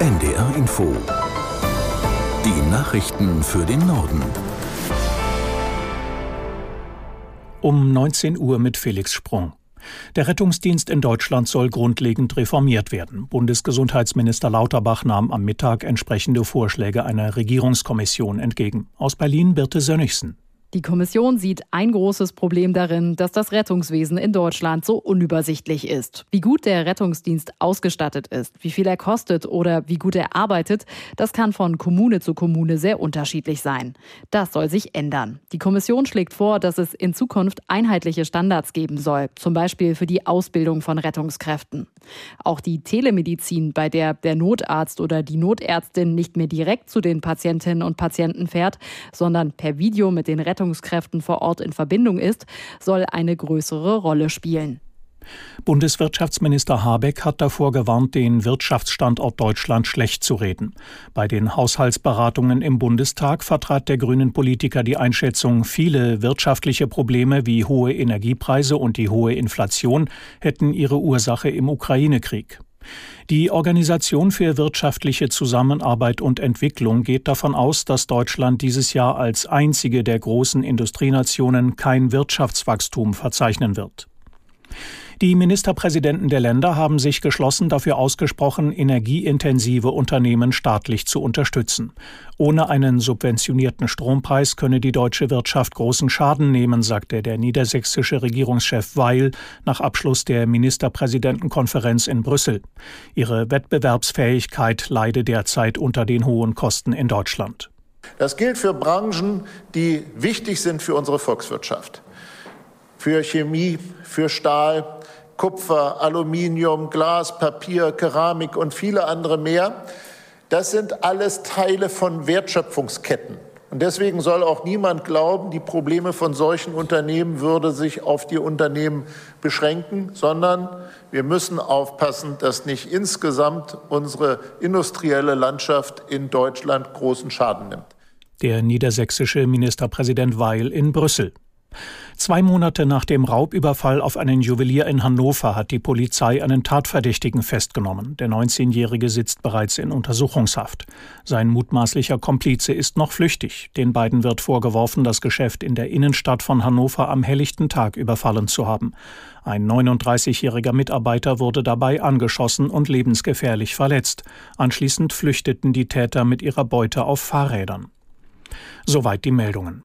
NDR Info. Die Nachrichten für den Norden. Um 19 Uhr mit Felix Sprung. Der Rettungsdienst in Deutschland soll grundlegend reformiert werden. Bundesgesundheitsminister Lauterbach nahm am Mittag entsprechende Vorschläge einer Regierungskommission entgegen. Aus Berlin Birte Sönnigsen. Die Kommission sieht ein großes Problem darin, dass das Rettungswesen in Deutschland so unübersichtlich ist. Wie gut der Rettungsdienst ausgestattet ist, wie viel er kostet oder wie gut er arbeitet, das kann von Kommune zu Kommune sehr unterschiedlich sein. Das soll sich ändern. Die Kommission schlägt vor, dass es in Zukunft einheitliche Standards geben soll, zum Beispiel für die Ausbildung von Rettungskräften. Auch die Telemedizin, bei der der Notarzt oder die Notärztin nicht mehr direkt zu den Patientinnen und Patienten fährt, sondern per Video mit den Rettungskräften Rettungskräften vor Ort in Verbindung ist, soll eine größere Rolle spielen. Bundeswirtschaftsminister Habeck hat davor gewarnt, den Wirtschaftsstandort Deutschland schlecht zu reden. Bei den Haushaltsberatungen im Bundestag vertrat der grünen Politiker die Einschätzung, viele wirtschaftliche Probleme wie hohe Energiepreise und die hohe Inflation hätten ihre Ursache im Ukraine-Krieg. Die Organisation für wirtschaftliche Zusammenarbeit und Entwicklung geht davon aus, dass Deutschland dieses Jahr als einzige der großen Industrienationen kein Wirtschaftswachstum verzeichnen wird. Die Ministerpräsidenten der Länder haben sich geschlossen dafür ausgesprochen, energieintensive Unternehmen staatlich zu unterstützen. Ohne einen subventionierten Strompreis könne die deutsche Wirtschaft großen Schaden nehmen, sagte der niedersächsische Regierungschef Weil nach Abschluss der Ministerpräsidentenkonferenz in Brüssel. Ihre Wettbewerbsfähigkeit leide derzeit unter den hohen Kosten in Deutschland. Das gilt für Branchen, die wichtig sind für unsere Volkswirtschaft. Für Chemie, für Stahl, Kupfer, Aluminium, Glas, Papier, Keramik und viele andere mehr. Das sind alles Teile von Wertschöpfungsketten. Und deswegen soll auch niemand glauben, die Probleme von solchen Unternehmen würde sich auf die Unternehmen beschränken, sondern wir müssen aufpassen, dass nicht insgesamt unsere industrielle Landschaft in Deutschland großen Schaden nimmt. Der niedersächsische Ministerpräsident Weil in Brüssel. Zwei Monate nach dem Raubüberfall auf einen Juwelier in Hannover hat die Polizei einen Tatverdächtigen festgenommen. Der 19-Jährige sitzt bereits in Untersuchungshaft. Sein mutmaßlicher Komplize ist noch flüchtig. Den beiden wird vorgeworfen, das Geschäft in der Innenstadt von Hannover am helllichten Tag überfallen zu haben. Ein 39-jähriger Mitarbeiter wurde dabei angeschossen und lebensgefährlich verletzt. Anschließend flüchteten die Täter mit ihrer Beute auf Fahrrädern. Soweit die Meldungen.